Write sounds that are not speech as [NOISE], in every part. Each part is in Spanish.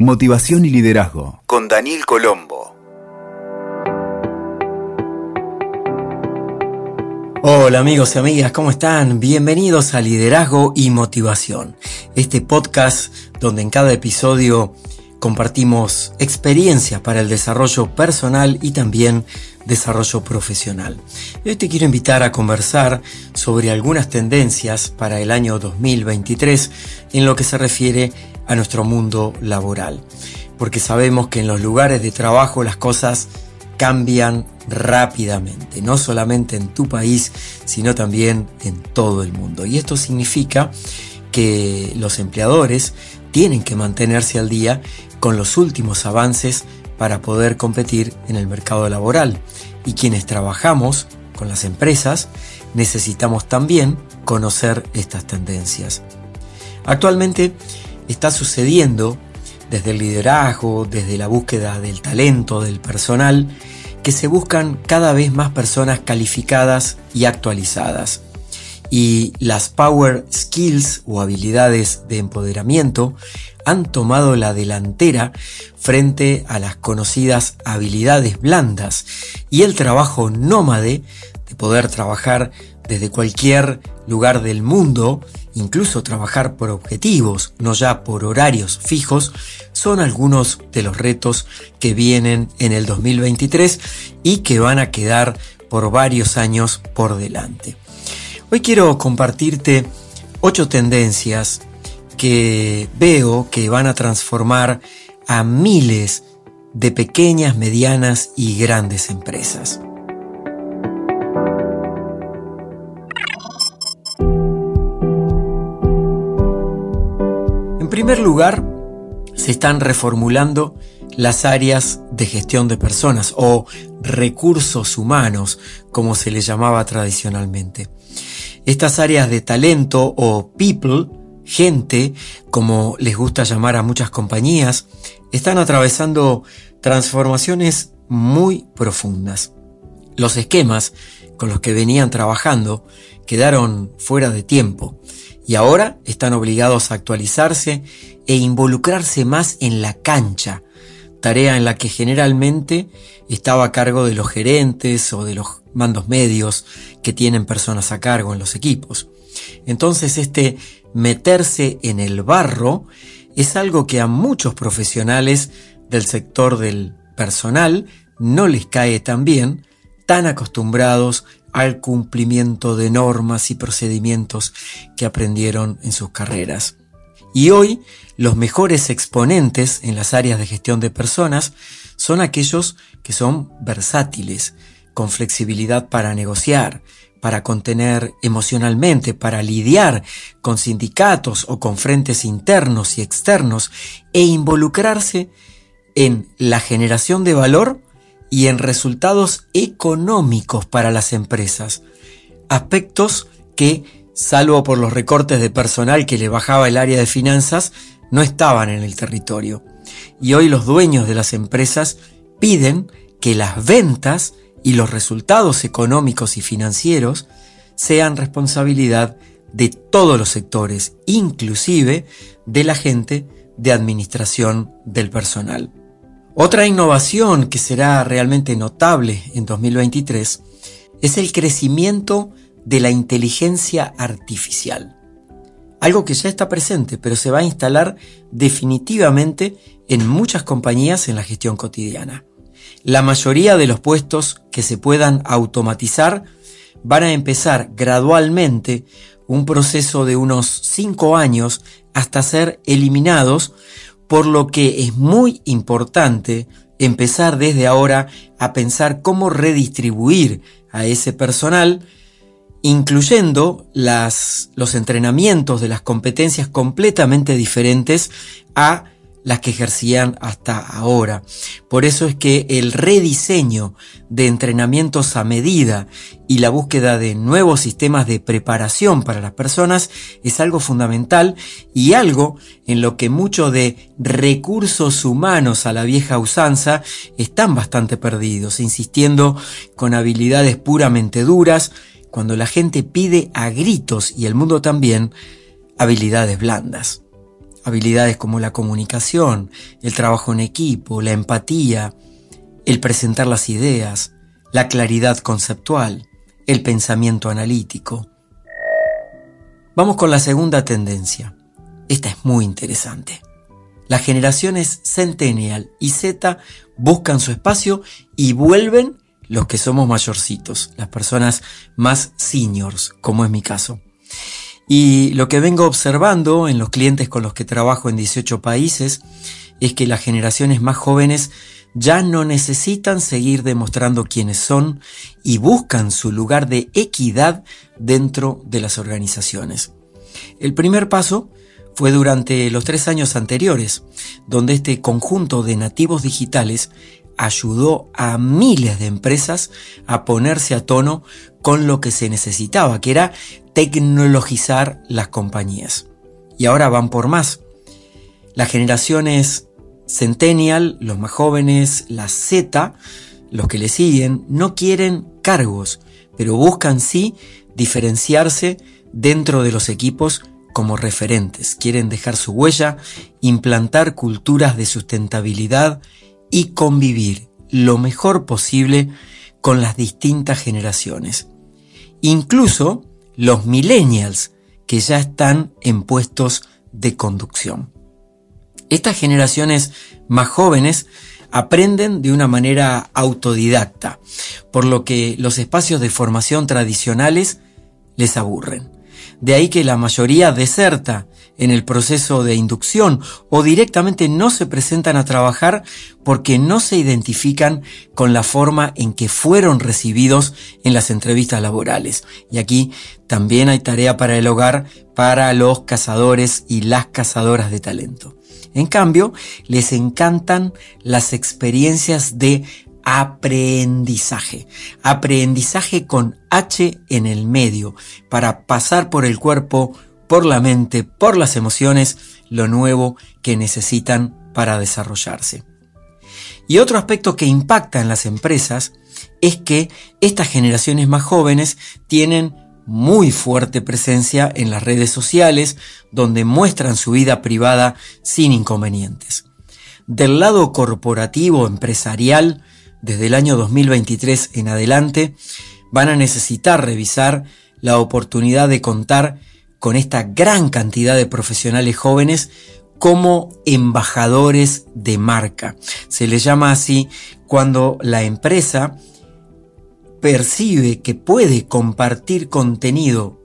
Motivación y liderazgo con Daniel Colombo. Hola amigos y amigas, ¿cómo están? Bienvenidos a Liderazgo y Motivación, este podcast donde en cada episodio compartimos experiencias para el desarrollo personal y también desarrollo profesional. hoy te quiero invitar a conversar sobre algunas tendencias para el año 2023 en lo que se refiere a nuestro mundo laboral. Porque sabemos que en los lugares de trabajo las cosas cambian rápidamente, no solamente en tu país, sino también en todo el mundo. Y esto significa que los empleadores tienen que mantenerse al día con los últimos avances para poder competir en el mercado laboral. Y quienes trabajamos con las empresas necesitamos también conocer estas tendencias. Actualmente está sucediendo desde el liderazgo, desde la búsqueda del talento, del personal, que se buscan cada vez más personas calificadas y actualizadas. Y las Power Skills o habilidades de empoderamiento han tomado la delantera frente a las conocidas habilidades blandas y el trabajo nómade de poder trabajar desde cualquier lugar del mundo, incluso trabajar por objetivos, no ya por horarios fijos, son algunos de los retos que vienen en el 2023 y que van a quedar por varios años por delante. Hoy quiero compartirte ocho tendencias que veo que van a transformar a miles de pequeñas, medianas y grandes empresas. En primer lugar, se están reformulando las áreas de gestión de personas o recursos humanos, como se les llamaba tradicionalmente. Estas áreas de talento o people, gente, como les gusta llamar a muchas compañías, están atravesando transformaciones muy profundas. Los esquemas con los que venían trabajando quedaron fuera de tiempo y ahora están obligados a actualizarse e involucrarse más en la cancha, tarea en la que generalmente estaba a cargo de los gerentes o de los mandos medios que tienen personas a cargo en los equipos. Entonces este meterse en el barro es algo que a muchos profesionales del sector del personal no les cae tan bien, tan acostumbrados al cumplimiento de normas y procedimientos que aprendieron en sus carreras. Y hoy los mejores exponentes en las áreas de gestión de personas son aquellos que son versátiles, con flexibilidad para negociar, para contener emocionalmente, para lidiar con sindicatos o con frentes internos y externos e involucrarse en la generación de valor y en resultados económicos para las empresas. Aspectos que, salvo por los recortes de personal que le bajaba el área de finanzas, no estaban en el territorio. Y hoy los dueños de las empresas piden que las ventas y los resultados económicos y financieros sean responsabilidad de todos los sectores, inclusive de la gente de administración del personal. Otra innovación que será realmente notable en 2023 es el crecimiento de la inteligencia artificial. Algo que ya está presente, pero se va a instalar definitivamente en muchas compañías en la gestión cotidiana. La mayoría de los puestos que se puedan automatizar van a empezar gradualmente un proceso de unos 5 años hasta ser eliminados, por lo que es muy importante empezar desde ahora a pensar cómo redistribuir a ese personal, incluyendo las, los entrenamientos de las competencias completamente diferentes a las que ejercían hasta ahora. Por eso es que el rediseño de entrenamientos a medida y la búsqueda de nuevos sistemas de preparación para las personas es algo fundamental y algo en lo que muchos de recursos humanos a la vieja usanza están bastante perdidos, insistiendo con habilidades puramente duras, cuando la gente pide a gritos y el mundo también habilidades blandas. Habilidades como la comunicación, el trabajo en equipo, la empatía, el presentar las ideas, la claridad conceptual, el pensamiento analítico. Vamos con la segunda tendencia. Esta es muy interesante. Las generaciones Centennial y Z buscan su espacio y vuelven los que somos mayorcitos, las personas más seniors, como es mi caso. Y lo que vengo observando en los clientes con los que trabajo en 18 países es que las generaciones más jóvenes ya no necesitan seguir demostrando quiénes son y buscan su lugar de equidad dentro de las organizaciones. El primer paso fue durante los tres años anteriores, donde este conjunto de nativos digitales ayudó a miles de empresas a ponerse a tono con lo que se necesitaba, que era tecnologizar las compañías. Y ahora van por más. Las generaciones Centennial, los más jóvenes, la Z, los que le siguen, no quieren cargos, pero buscan sí diferenciarse dentro de los equipos como referentes. Quieren dejar su huella, implantar culturas de sustentabilidad y convivir lo mejor posible con las distintas generaciones. Incluso los millennials que ya están en puestos de conducción. Estas generaciones más jóvenes aprenden de una manera autodidacta, por lo que los espacios de formación tradicionales les aburren. De ahí que la mayoría deserta en el proceso de inducción o directamente no se presentan a trabajar porque no se identifican con la forma en que fueron recibidos en las entrevistas laborales. Y aquí también hay tarea para el hogar para los cazadores y las cazadoras de talento. En cambio, les encantan las experiencias de aprendizaje. Aprendizaje con H en el medio, para pasar por el cuerpo, por la mente, por las emociones, lo nuevo que necesitan para desarrollarse. Y otro aspecto que impacta en las empresas es que estas generaciones más jóvenes tienen muy fuerte presencia en las redes sociales, donde muestran su vida privada sin inconvenientes. Del lado corporativo, empresarial, desde el año 2023 en adelante, van a necesitar revisar la oportunidad de contar con esta gran cantidad de profesionales jóvenes como embajadores de marca. Se les llama así cuando la empresa percibe que puede compartir contenido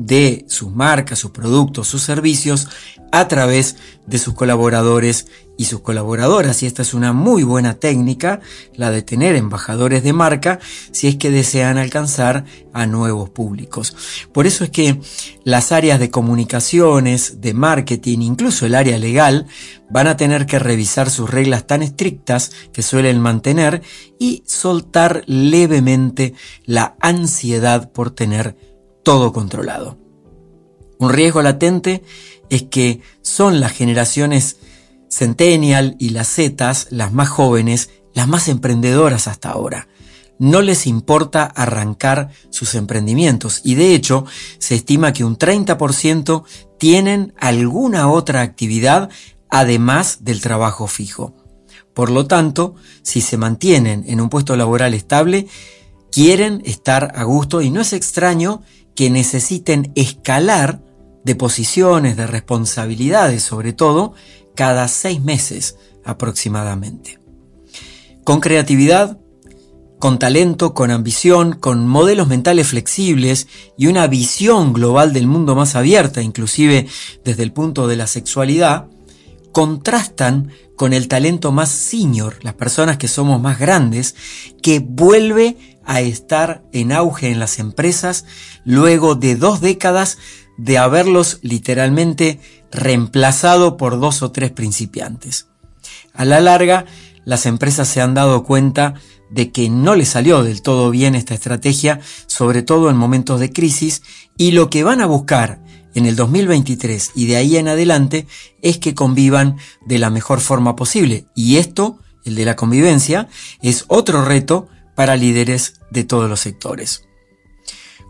de sus marcas, sus productos, sus servicios a través de sus colaboradores y sus colaboradoras. Y esta es una muy buena técnica, la de tener embajadores de marca, si es que desean alcanzar a nuevos públicos. Por eso es que las áreas de comunicaciones, de marketing, incluso el área legal, van a tener que revisar sus reglas tan estrictas que suelen mantener y soltar levemente la ansiedad por tener todo controlado. Un riesgo latente es que son las generaciones Centennial y las Zetas, las más jóvenes, las más emprendedoras hasta ahora. No les importa arrancar sus emprendimientos y de hecho se estima que un 30% tienen alguna otra actividad además del trabajo fijo. Por lo tanto, si se mantienen en un puesto laboral estable, quieren estar a gusto y no es extraño que necesiten escalar de posiciones, de responsabilidades sobre todo, cada seis meses aproximadamente. Con creatividad, con talento, con ambición, con modelos mentales flexibles y una visión global del mundo más abierta, inclusive desde el punto de la sexualidad, contrastan con el talento más senior, las personas que somos más grandes, que vuelve a estar en auge en las empresas luego de dos décadas de haberlos literalmente reemplazado por dos o tres principiantes. A la larga, las empresas se han dado cuenta de que no les salió del todo bien esta estrategia, sobre todo en momentos de crisis, y lo que van a buscar en el 2023 y de ahí en adelante es que convivan de la mejor forma posible. Y esto, el de la convivencia, es otro reto para líderes de todos los sectores.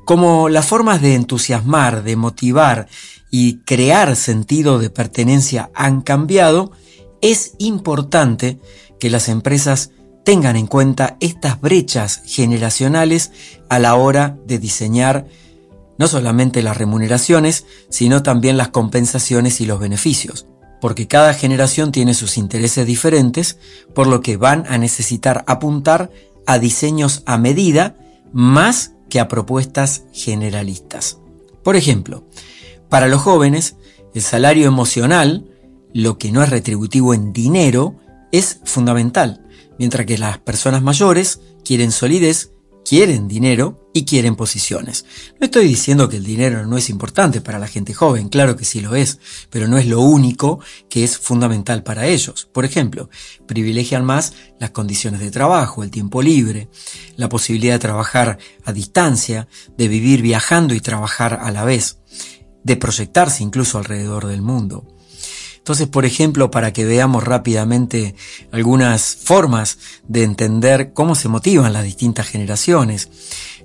Como las formas de entusiasmar, de motivar y crear sentido de pertenencia han cambiado, es importante que las empresas tengan en cuenta estas brechas generacionales a la hora de diseñar no solamente las remuneraciones, sino también las compensaciones y los beneficios, porque cada generación tiene sus intereses diferentes, por lo que van a necesitar apuntar a diseños a medida más que a propuestas generalistas. Por ejemplo, para los jóvenes, el salario emocional, lo que no es retributivo en dinero, es fundamental, mientras que las personas mayores quieren solidez, quieren dinero y quieren posiciones. No estoy diciendo que el dinero no es importante para la gente joven, claro que sí lo es, pero no es lo único que es fundamental para ellos. Por ejemplo, privilegian más las condiciones de trabajo, el tiempo libre, la posibilidad de trabajar a distancia, de vivir viajando y trabajar a la vez, de proyectarse incluso alrededor del mundo. Entonces, por ejemplo, para que veamos rápidamente algunas formas de entender cómo se motivan las distintas generaciones,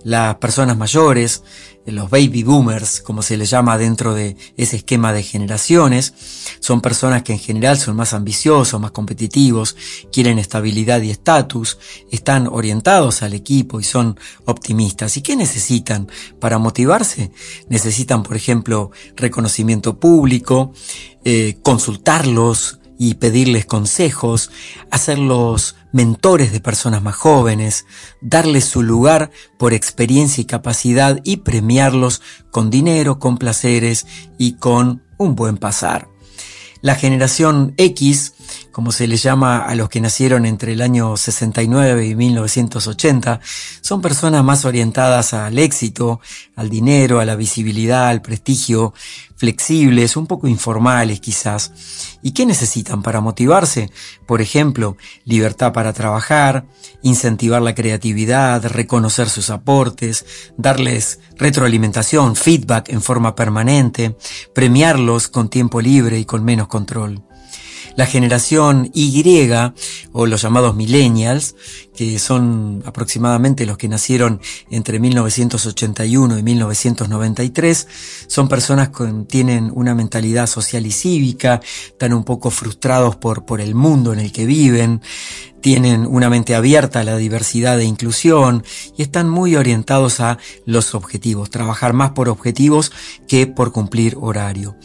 las personas mayores, los baby boomers, como se les llama dentro de ese esquema de generaciones, son personas que en general son más ambiciosos, más competitivos, quieren estabilidad y estatus, están orientados al equipo y son optimistas. ¿Y qué necesitan para motivarse? Necesitan, por ejemplo, reconocimiento público, eh, consultarlos, y pedirles consejos, hacerlos mentores de personas más jóvenes, darles su lugar por experiencia y capacidad y premiarlos con dinero, con placeres y con un buen pasar. La generación X como se les llama a los que nacieron entre el año 69 y 1980, son personas más orientadas al éxito, al dinero, a la visibilidad, al prestigio, flexibles, un poco informales quizás. ¿Y qué necesitan para motivarse? Por ejemplo, libertad para trabajar, incentivar la creatividad, reconocer sus aportes, darles retroalimentación, feedback en forma permanente, premiarlos con tiempo libre y con menos control la generación Y o los llamados millennials, que son aproximadamente los que nacieron entre 1981 y 1993, son personas que tienen una mentalidad social y cívica, están un poco frustrados por, por el mundo en el que viven, tienen una mente abierta a la diversidad e inclusión y están muy orientados a los objetivos, trabajar más por objetivos que por cumplir horario.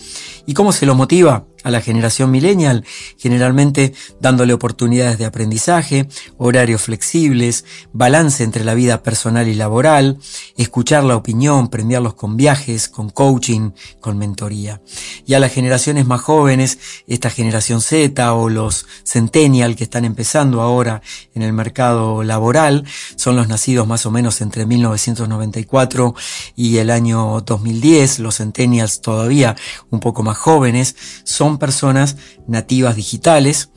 ¿Y cómo se lo motiva? a la generación millennial, generalmente dándole oportunidades de aprendizaje, horarios flexibles, balance entre la vida personal y laboral, escuchar la opinión, premiarlos con viajes, con coaching, con mentoría. Y a las generaciones más jóvenes, esta generación Z o los centennial que están empezando ahora en el mercado laboral, son los nacidos más o menos entre 1994 y el año 2010, los centennials todavía un poco más jóvenes, son personas nativas digitales,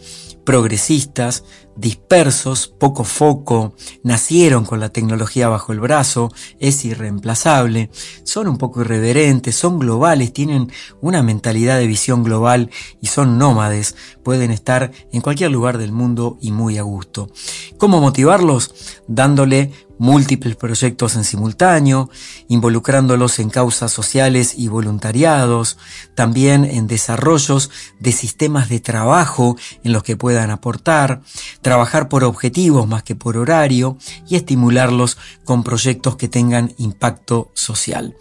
progresistas, dispersos, poco foco, nacieron con la tecnología bajo el brazo, es irreemplazable, son un poco irreverentes, son globales, tienen una mentalidad de visión global y son nómades, pueden estar en cualquier lugar del mundo y muy a gusto. ¿Cómo motivarlos? Dándole múltiples proyectos en simultáneo, involucrándolos en causas sociales y voluntariados, también en desarrollos de sistemas de trabajo en los que puedan aportar, trabajar por objetivos más que por horario y estimularlos con proyectos que tengan impacto social.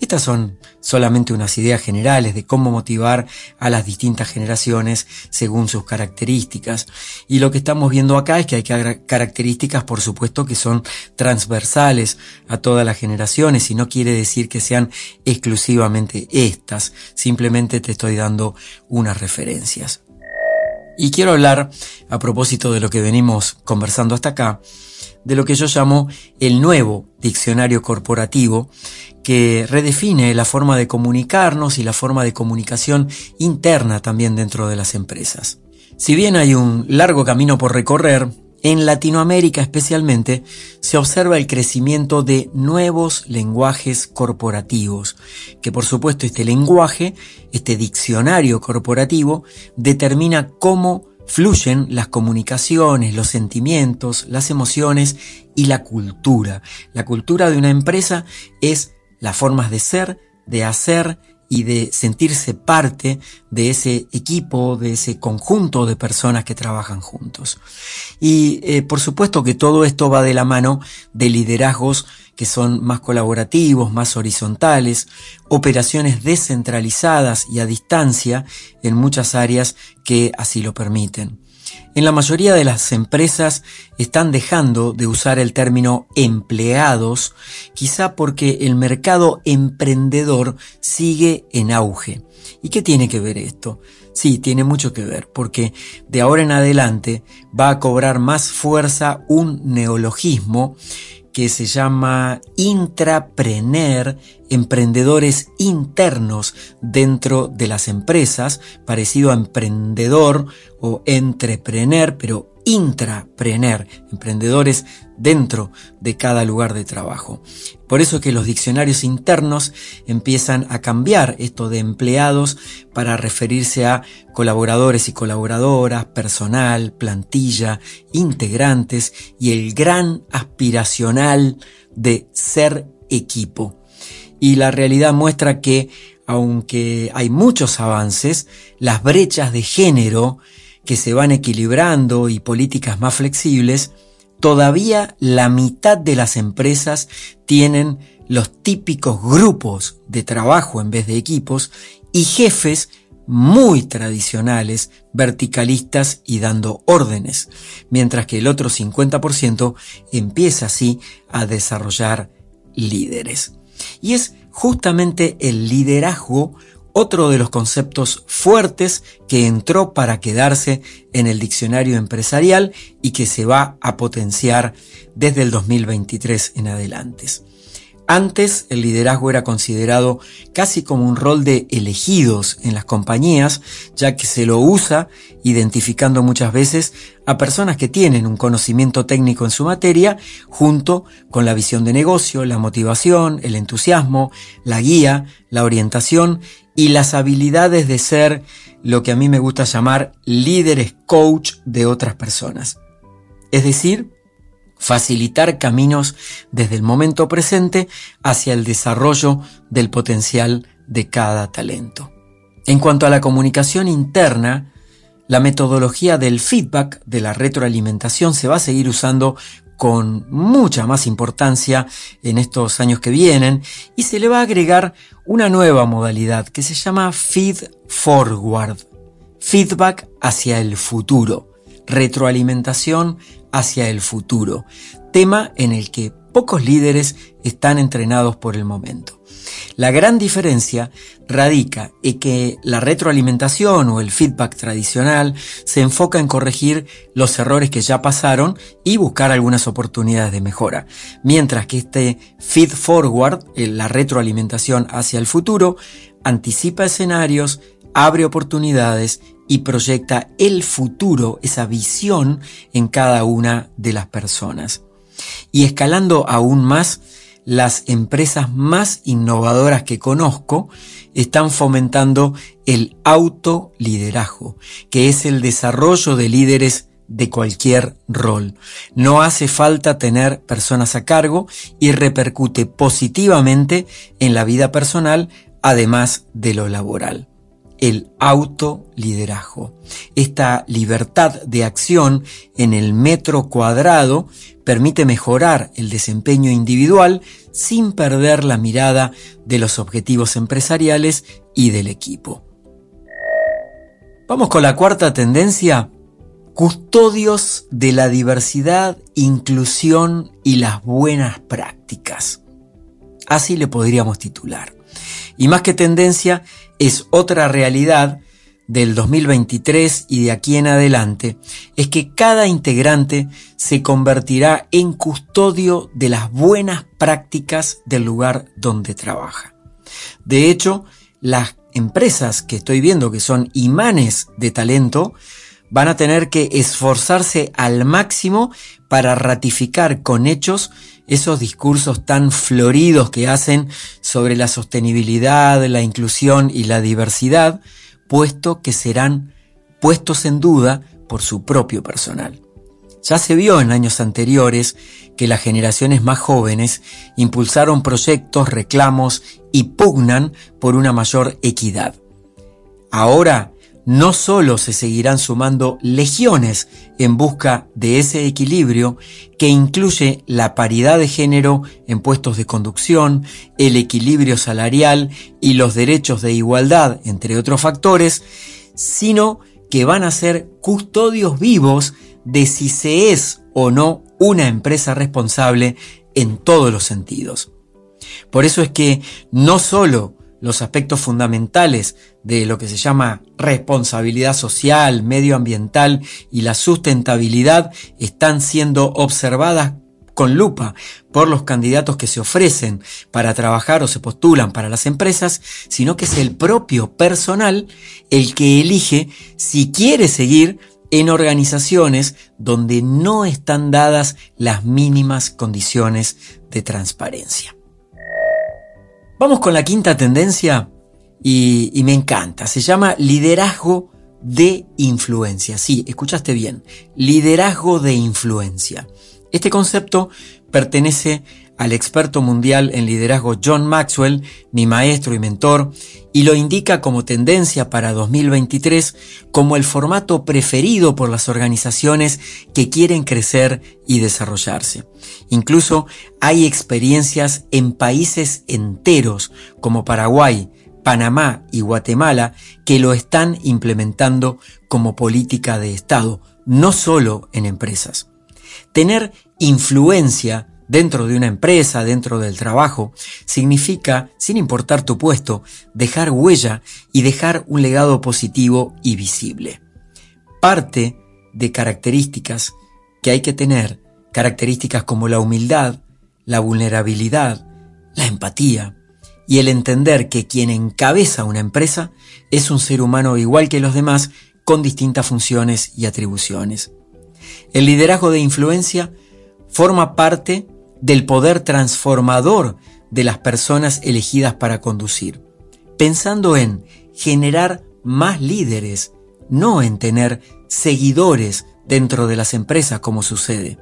Estas son solamente unas ideas generales de cómo motivar a las distintas generaciones según sus características. Y lo que estamos viendo acá es que hay características, por supuesto, que son transversales a todas las generaciones y no quiere decir que sean exclusivamente estas. Simplemente te estoy dando unas referencias. Y quiero hablar, a propósito de lo que venimos conversando hasta acá, de lo que yo llamo el nuevo diccionario corporativo, que redefine la forma de comunicarnos y la forma de comunicación interna también dentro de las empresas. Si bien hay un largo camino por recorrer, en Latinoamérica especialmente se observa el crecimiento de nuevos lenguajes corporativos, que por supuesto este lenguaje, este diccionario corporativo, determina cómo fluyen las comunicaciones, los sentimientos, las emociones y la cultura. La cultura de una empresa es las formas de ser, de hacer y de sentirse parte de ese equipo, de ese conjunto de personas que trabajan juntos. Y eh, por supuesto que todo esto va de la mano de liderazgos que son más colaborativos, más horizontales, operaciones descentralizadas y a distancia en muchas áreas que así lo permiten. En la mayoría de las empresas están dejando de usar el término empleados, quizá porque el mercado emprendedor sigue en auge. ¿Y qué tiene que ver esto? Sí, tiene mucho que ver, porque de ahora en adelante va a cobrar más fuerza un neologismo que se llama intraprener, emprendedores internos dentro de las empresas, parecido a emprendedor o entreprener, pero intraprener, emprendedores dentro de cada lugar de trabajo. Por eso que los diccionarios internos empiezan a cambiar esto de empleados para referirse a colaboradores y colaboradoras, personal, plantilla, integrantes y el gran aspiracional de ser equipo. Y la realidad muestra que, aunque hay muchos avances, las brechas de género que se van equilibrando y políticas más flexibles, todavía la mitad de las empresas tienen los típicos grupos de trabajo en vez de equipos y jefes muy tradicionales, verticalistas y dando órdenes, mientras que el otro 50% empieza así a desarrollar líderes. Y es justamente el liderazgo otro de los conceptos fuertes que entró para quedarse en el diccionario empresarial y que se va a potenciar desde el 2023 en adelante. Antes el liderazgo era considerado casi como un rol de elegidos en las compañías, ya que se lo usa identificando muchas veces a personas que tienen un conocimiento técnico en su materia, junto con la visión de negocio, la motivación, el entusiasmo, la guía, la orientación y las habilidades de ser lo que a mí me gusta llamar líderes coach de otras personas. Es decir, facilitar caminos desde el momento presente hacia el desarrollo del potencial de cada talento. En cuanto a la comunicación interna, la metodología del feedback, de la retroalimentación, se va a seguir usando con mucha más importancia en estos años que vienen y se le va a agregar una nueva modalidad que se llama feed forward, feedback hacia el futuro, retroalimentación hacia el futuro, tema en el que pocos líderes están entrenados por el momento. La gran diferencia radica en que la retroalimentación o el feedback tradicional se enfoca en corregir los errores que ya pasaron y buscar algunas oportunidades de mejora, mientras que este feed forward, la retroalimentación hacia el futuro, anticipa escenarios, abre oportunidades y proyecta el futuro, esa visión en cada una de las personas. Y escalando aún más, las empresas más innovadoras que conozco están fomentando el autoliderazgo, que es el desarrollo de líderes de cualquier rol. No hace falta tener personas a cargo y repercute positivamente en la vida personal, además de lo laboral el autoliderazgo. Esta libertad de acción en el metro cuadrado permite mejorar el desempeño individual sin perder la mirada de los objetivos empresariales y del equipo. Vamos con la cuarta tendencia. Custodios de la diversidad, inclusión y las buenas prácticas. Así le podríamos titular. Y más que tendencia, es otra realidad del 2023 y de aquí en adelante, es que cada integrante se convertirá en custodio de las buenas prácticas del lugar donde trabaja. De hecho, las empresas que estoy viendo que son imanes de talento, van a tener que esforzarse al máximo para ratificar con hechos esos discursos tan floridos que hacen sobre la sostenibilidad, la inclusión y la diversidad, puesto que serán puestos en duda por su propio personal. Ya se vio en años anteriores que las generaciones más jóvenes impulsaron proyectos, reclamos y pugnan por una mayor equidad. Ahora no solo se seguirán sumando legiones en busca de ese equilibrio que incluye la paridad de género en puestos de conducción, el equilibrio salarial y los derechos de igualdad, entre otros factores, sino que van a ser custodios vivos de si se es o no una empresa responsable en todos los sentidos. Por eso es que no solo los aspectos fundamentales de lo que se llama responsabilidad social, medioambiental y la sustentabilidad están siendo observadas con lupa por los candidatos que se ofrecen para trabajar o se postulan para las empresas, sino que es el propio personal el que elige si quiere seguir en organizaciones donde no están dadas las mínimas condiciones de transparencia. Vamos con la quinta tendencia y, me encanta. Se llama liderazgo de influencia. Sí, escuchaste bien. Liderazgo de influencia. Este concepto pertenece al experto mundial en liderazgo John Maxwell, mi maestro y mentor, y lo indica como tendencia para 2023 como el formato preferido por las organizaciones que quieren crecer y desarrollarse. Incluso hay experiencias en países enteros como Paraguay, Panamá y Guatemala que lo están implementando como política de Estado, no solo en empresas. Tener influencia dentro de una empresa, dentro del trabajo, significa, sin importar tu puesto, dejar huella y dejar un legado positivo y visible. Parte de características que hay que tener, características como la humildad, la vulnerabilidad, la empatía y el entender que quien encabeza una empresa es un ser humano igual que los demás con distintas funciones y atribuciones. El liderazgo de influencia forma parte del poder transformador de las personas elegidas para conducir, pensando en generar más líderes, no en tener seguidores dentro de las empresas como sucede.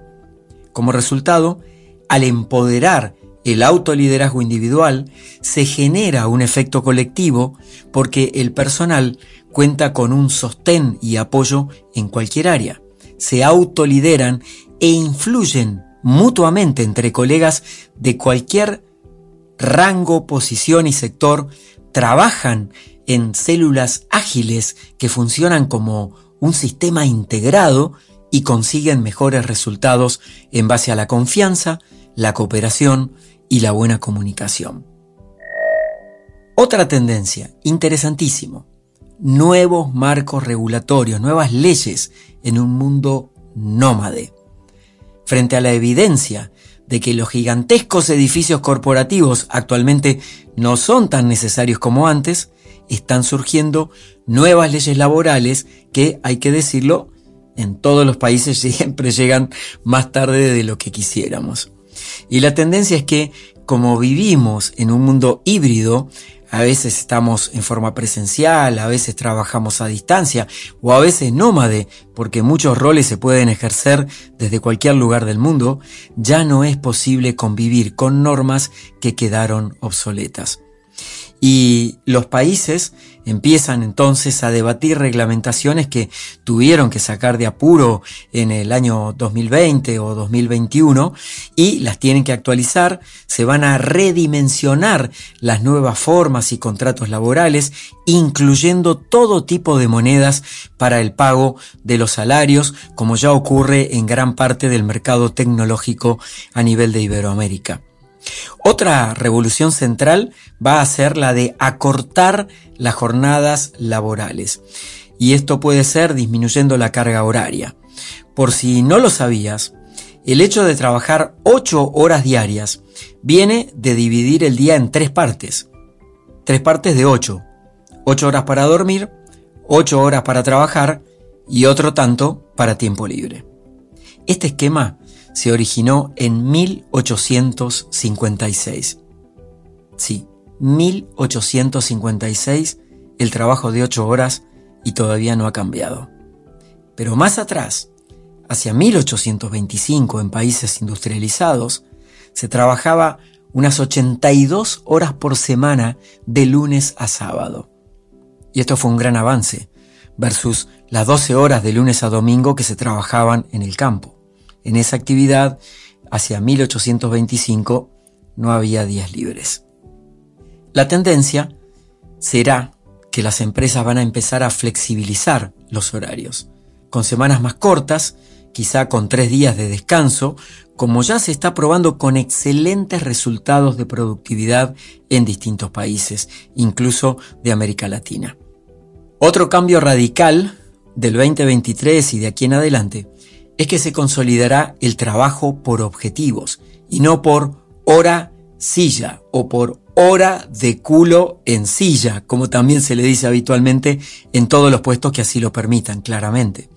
Como resultado, al empoderar el autoliderazgo individual, se genera un efecto colectivo porque el personal cuenta con un sostén y apoyo en cualquier área. Se autolideran e influyen mutuamente entre colegas de cualquier rango, posición y sector, trabajan en células ágiles que funcionan como un sistema integrado y consiguen mejores resultados en base a la confianza, la cooperación y la buena comunicación. Otra tendencia, interesantísimo, nuevos marcos regulatorios, nuevas leyes en un mundo nómade frente a la evidencia de que los gigantescos edificios corporativos actualmente no son tan necesarios como antes, están surgiendo nuevas leyes laborales que, hay que decirlo, en todos los países [LAUGHS] siempre llegan más tarde de lo que quisiéramos. Y la tendencia es que, como vivimos en un mundo híbrido, a veces estamos en forma presencial, a veces trabajamos a distancia o a veces nómade, porque muchos roles se pueden ejercer desde cualquier lugar del mundo, ya no es posible convivir con normas que quedaron obsoletas. Y los países empiezan entonces a debatir reglamentaciones que tuvieron que sacar de apuro en el año 2020 o 2021 y las tienen que actualizar, se van a redimensionar las nuevas formas y contratos laborales, incluyendo todo tipo de monedas para el pago de los salarios, como ya ocurre en gran parte del mercado tecnológico a nivel de Iberoamérica. Otra revolución central va a ser la de acortar las jornadas laborales. Y esto puede ser disminuyendo la carga horaria. Por si no lo sabías, el hecho de trabajar 8 horas diarias viene de dividir el día en tres partes. Tres partes de 8. 8 horas para dormir, 8 horas para trabajar y otro tanto para tiempo libre. Este esquema se originó en 1856. Sí, 1856, el trabajo de ocho horas y todavía no ha cambiado. Pero más atrás, hacia 1825 en países industrializados, se trabajaba unas 82 horas por semana de lunes a sábado. Y esto fue un gran avance versus las 12 horas de lunes a domingo que se trabajaban en el campo. En esa actividad, hacia 1825, no había días libres. La tendencia será que las empresas van a empezar a flexibilizar los horarios, con semanas más cortas, quizá con tres días de descanso, como ya se está probando con excelentes resultados de productividad en distintos países, incluso de América Latina. Otro cambio radical del 2023 y de aquí en adelante es que se consolidará el trabajo por objetivos y no por hora silla o por hora de culo en silla, como también se le dice habitualmente en todos los puestos que así lo permitan, claramente.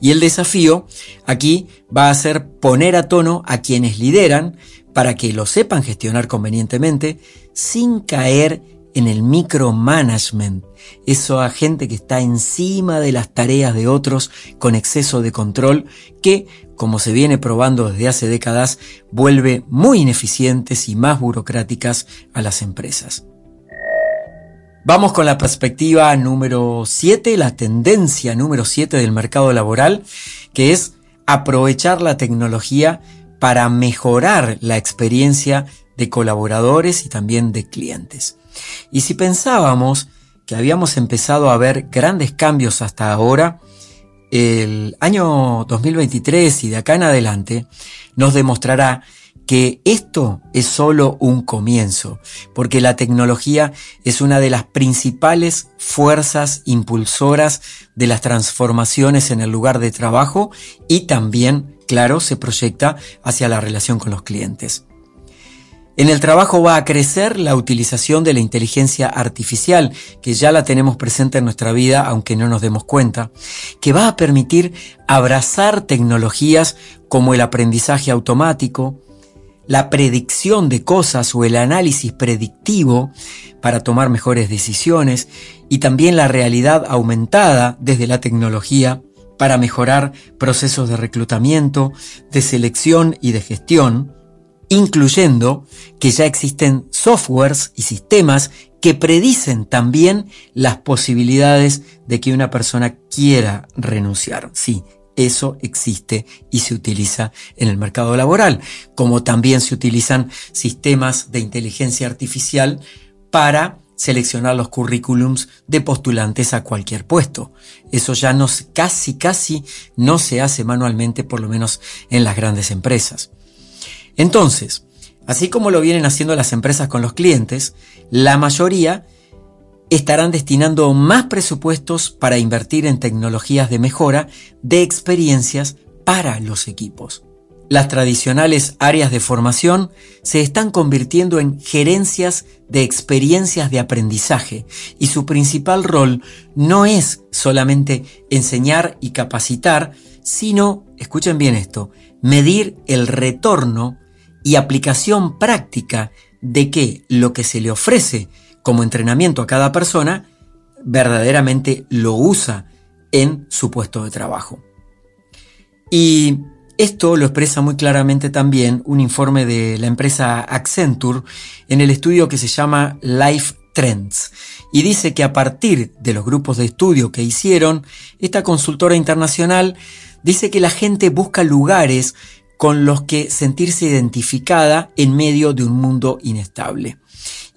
Y el desafío aquí va a ser poner a tono a quienes lideran para que lo sepan gestionar convenientemente sin caer en el micromanagement, eso a gente que está encima de las tareas de otros con exceso de control que, como se viene probando desde hace décadas, vuelve muy ineficientes y más burocráticas a las empresas. Vamos con la perspectiva número 7, la tendencia número 7 del mercado laboral, que es aprovechar la tecnología para mejorar la experiencia de colaboradores y también de clientes. Y si pensábamos que habíamos empezado a ver grandes cambios hasta ahora, el año 2023 y de acá en adelante nos demostrará que esto es solo un comienzo, porque la tecnología es una de las principales fuerzas impulsoras de las transformaciones en el lugar de trabajo y también, claro, se proyecta hacia la relación con los clientes. En el trabajo va a crecer la utilización de la inteligencia artificial, que ya la tenemos presente en nuestra vida, aunque no nos demos cuenta, que va a permitir abrazar tecnologías como el aprendizaje automático, la predicción de cosas o el análisis predictivo para tomar mejores decisiones y también la realidad aumentada desde la tecnología para mejorar procesos de reclutamiento, de selección y de gestión, incluyendo que ya existen softwares y sistemas que predicen también las posibilidades de que una persona quiera renunciar. Sí, eso existe y se utiliza en el mercado laboral, como también se utilizan sistemas de inteligencia artificial para seleccionar los currículums de postulantes a cualquier puesto. Eso ya no, casi, casi no se hace manualmente, por lo menos en las grandes empresas. Entonces, así como lo vienen haciendo las empresas con los clientes, la mayoría estarán destinando más presupuestos para invertir en tecnologías de mejora de experiencias para los equipos. Las tradicionales áreas de formación se están convirtiendo en gerencias de experiencias de aprendizaje y su principal rol no es solamente enseñar y capacitar, sino, escuchen bien esto, medir el retorno y aplicación práctica de que lo que se le ofrece como entrenamiento a cada persona verdaderamente lo usa en su puesto de trabajo. Y esto lo expresa muy claramente también un informe de la empresa Accenture en el estudio que se llama Life Trends y dice que a partir de los grupos de estudio que hicieron, esta consultora internacional dice que la gente busca lugares con los que sentirse identificada en medio de un mundo inestable.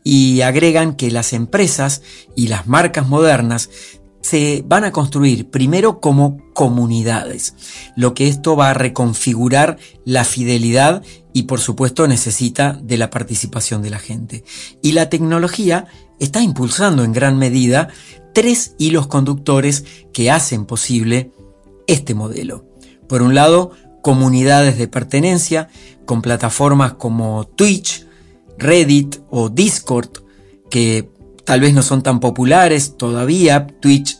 Y agregan que las empresas y las marcas modernas se van a construir primero como comunidades, lo que esto va a reconfigurar la fidelidad y por supuesto necesita de la participación de la gente. Y la tecnología está impulsando en gran medida tres hilos conductores que hacen posible este modelo. Por un lado, comunidades de pertenencia con plataformas como Twitch, Reddit o Discord, que tal vez no son tan populares todavía. Twitch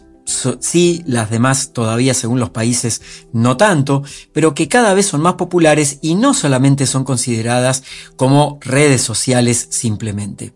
sí, las demás todavía según los países no tanto, pero que cada vez son más populares y no solamente son consideradas como redes sociales simplemente.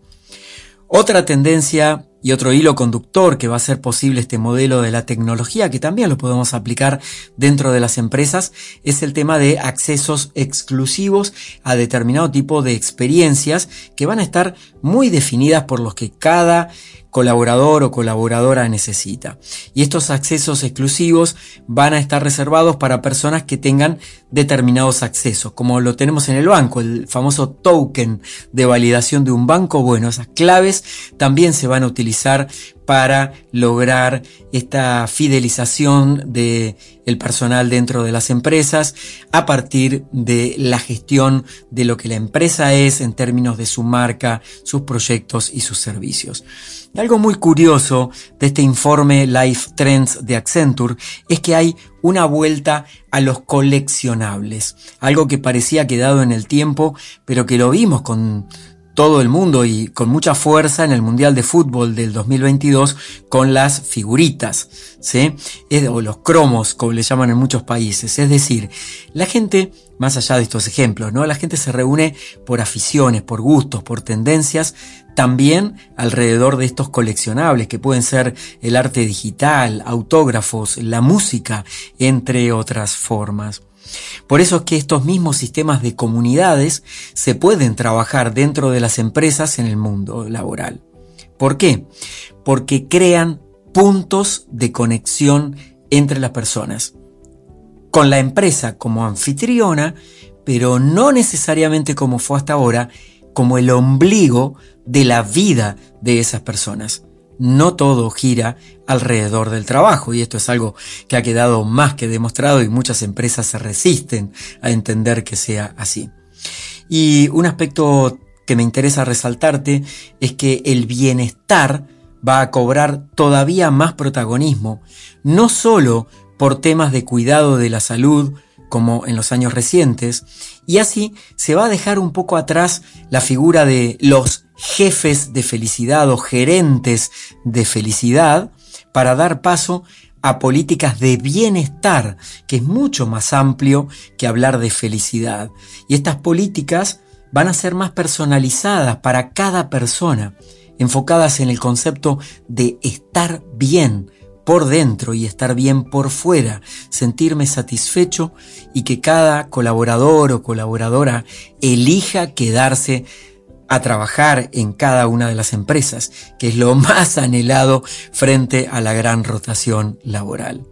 Otra tendencia Y otro hilo conductor que va a hacer posible este modelo de la tecnología, que también lo podemos aplicar dentro de las empresas, es el tema de accesos exclusivos a determinado tipo de experiencias que van a estar muy definidas por los que cada colaborador o colaboradora necesita. Y estos accesos exclusivos van a estar reservados para personas que tengan determinados accesos, como lo tenemos en el banco, el famoso token de validación de un banco. Bueno, esas claves también se van a utilizar para lograr esta fidelización de el personal dentro de las empresas a partir de la gestión de lo que la empresa es en términos de su marca, sus proyectos y sus servicios. Algo muy curioso de este informe Life Trends de Accenture es que hay una vuelta a los coleccionables, algo que parecía quedado en el tiempo, pero que lo vimos con todo el mundo y con mucha fuerza en el Mundial de Fútbol del 2022 con las figuritas, ¿sí? o los cromos, como le llaman en muchos países. Es decir, la gente, más allá de estos ejemplos, ¿no? La gente se reúne por aficiones, por gustos, por tendencias, también alrededor de estos coleccionables que pueden ser el arte digital, autógrafos, la música, entre otras formas. Por eso es que estos mismos sistemas de comunidades se pueden trabajar dentro de las empresas en el mundo laboral. ¿Por qué? Porque crean puntos de conexión entre las personas. Con la empresa como anfitriona, pero no necesariamente como fue hasta ahora, como el ombligo de la vida de esas personas no todo gira alrededor del trabajo y esto es algo que ha quedado más que demostrado y muchas empresas se resisten a entender que sea así. Y un aspecto que me interesa resaltarte es que el bienestar va a cobrar todavía más protagonismo, no solo por temas de cuidado de la salud, como en los años recientes, y así se va a dejar un poco atrás la figura de los jefes de felicidad o gerentes de felicidad para dar paso a políticas de bienestar, que es mucho más amplio que hablar de felicidad. Y estas políticas van a ser más personalizadas para cada persona, enfocadas en el concepto de estar bien, por dentro y estar bien por fuera, sentirme satisfecho y que cada colaborador o colaboradora elija quedarse a trabajar en cada una de las empresas, que es lo [LAUGHS] más anhelado frente a la gran rotación laboral.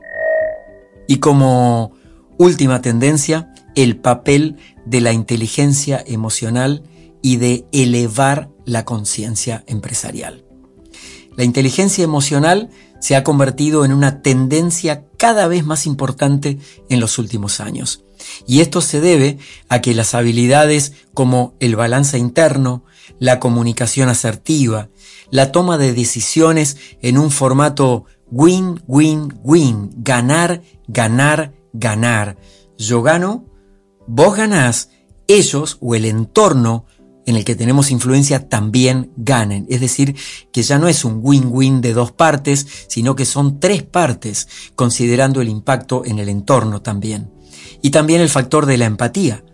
Y como última tendencia, el papel de la inteligencia emocional y de elevar la conciencia empresarial. La inteligencia emocional se ha convertido en una tendencia cada vez más importante en los últimos años. Y esto se debe a que las habilidades como el balance interno, la comunicación asertiva, la toma de decisiones en un formato win, win, win, ganar, ganar, ganar. Yo gano, vos ganás, ellos o el entorno en el que tenemos influencia también ganen. Es decir, que ya no es un win-win de dos partes, sino que son tres partes, considerando el impacto en el entorno también. Y también el factor de la empatía.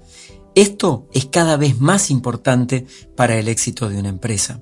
Esto es cada vez más importante para el éxito de una empresa.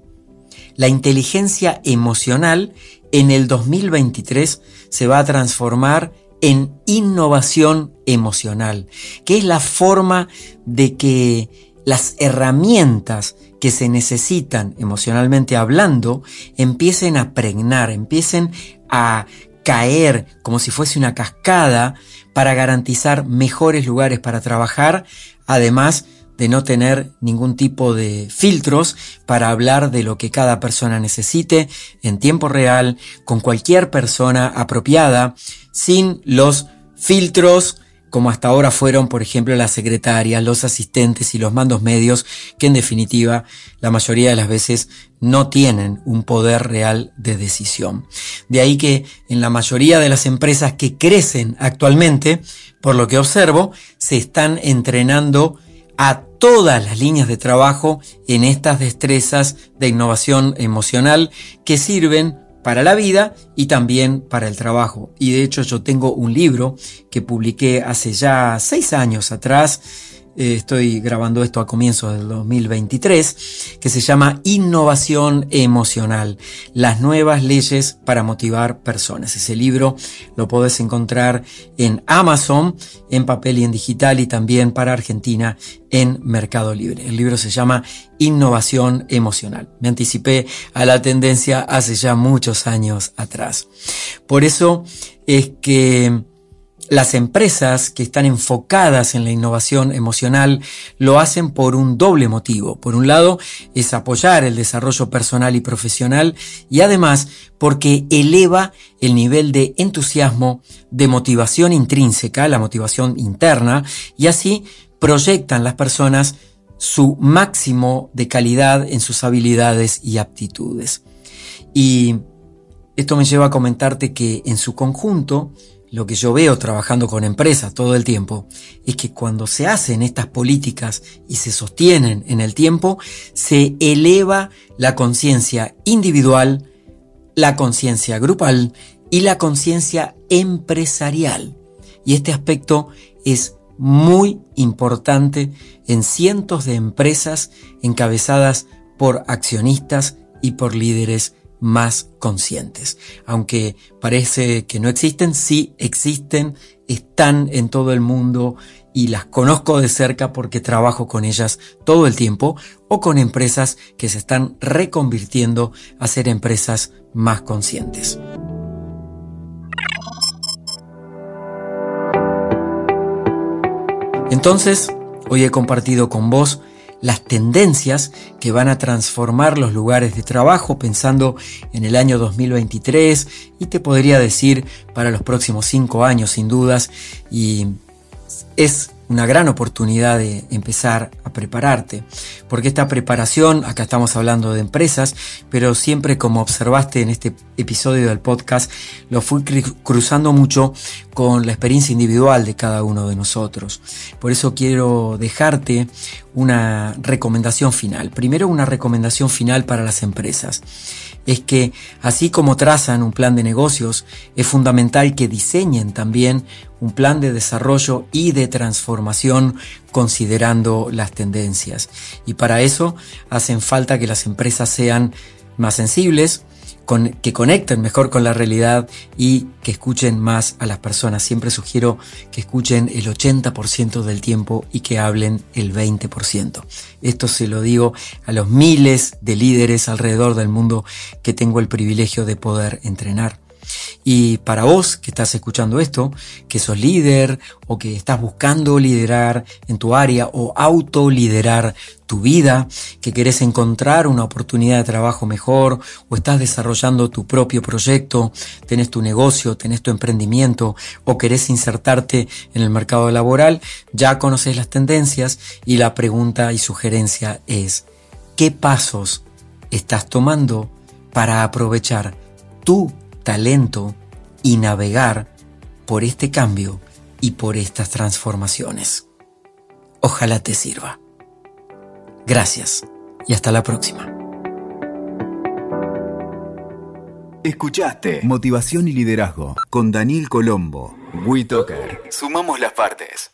La inteligencia emocional en el 2023 se va a transformar en innovación emocional, que es la forma de que las herramientas que se necesitan emocionalmente hablando empiecen a pregnar, empiecen a caer como si fuese una cascada para garantizar mejores lugares para trabajar, además de no tener ningún tipo de filtros para hablar de lo que cada persona necesite en tiempo real, con cualquier persona apropiada, sin los filtros como hasta ahora fueron, por ejemplo, las secretarias, los asistentes y los mandos medios, que en definitiva la mayoría de las veces no tienen un poder real de decisión. De ahí que en la mayoría de las empresas que crecen actualmente, por lo que observo, se están entrenando a todas las líneas de trabajo en estas destrezas de innovación emocional que sirven para la vida y también para el trabajo. Y de hecho yo tengo un libro que publiqué hace ya seis años atrás eh, estoy grabando esto a comienzos del 2023, que se llama Innovación Emocional, las nuevas leyes para motivar personas. Ese libro lo podés encontrar en Amazon, en papel y en digital y también para Argentina en Mercado Libre. El libro se llama Innovación Emocional. Me anticipé a la tendencia hace ya muchos años atrás. Por eso es que las empresas que están enfocadas en la innovación emocional lo hacen por un doble motivo. Por un lado, es apoyar el desarrollo personal y profesional y además porque eleva el nivel de entusiasmo, de motivación intrínseca, la motivación interna, y así proyectan las personas su máximo de calidad en sus habilidades y aptitudes. Y esto me lleva a comentarte que en su conjunto, lo que yo veo trabajando con empresas todo el tiempo es que cuando se hacen estas políticas y se sostienen en el tiempo, se eleva la conciencia individual, la conciencia grupal y la conciencia empresarial. Y este aspecto es muy importante en cientos de empresas encabezadas por accionistas y por líderes más conscientes. Aunque parece que no existen, sí existen, están en todo el mundo y las conozco de cerca porque trabajo con ellas todo el tiempo o con empresas que se están reconvirtiendo a ser empresas más conscientes. Entonces, hoy he compartido con vos las tendencias que van a transformar los lugares de trabajo pensando en el año 2023 y te podría decir para los próximos cinco años sin dudas y es una gran oportunidad de empezar a prepararte, porque esta preparación, acá estamos hablando de empresas, pero siempre como observaste en este episodio del podcast, lo fui cruzando mucho con la experiencia individual de cada uno de nosotros. Por eso quiero dejarte una recomendación final. Primero una recomendación final para las empresas. Es que así como trazan un plan de negocios, es fundamental que diseñen también un plan de desarrollo y de transformación considerando las tendencias. Y para eso hacen falta que las empresas sean más sensibles, que conecten mejor con la realidad y que escuchen más a las personas. Siempre sugiero que escuchen el 80% del tiempo y que hablen el 20%. Esto se lo digo a los miles de líderes alrededor del mundo que tengo el privilegio de poder entrenar. Y para vos que estás escuchando esto, que sos líder o que estás buscando liderar en tu área o autoliderar tu vida, que querés encontrar una oportunidad de trabajo mejor o estás desarrollando tu propio proyecto, tenés tu negocio, tenés tu emprendimiento o querés insertarte en el mercado laboral, ya conoces las tendencias y la pregunta y sugerencia es, ¿qué pasos estás tomando para aprovechar tu talento y navegar por este cambio y por estas transformaciones. Ojalá te sirva. Gracias y hasta la próxima. Escuchaste Motivación y Liderazgo con Daniel Colombo. WeToker. Sumamos las partes.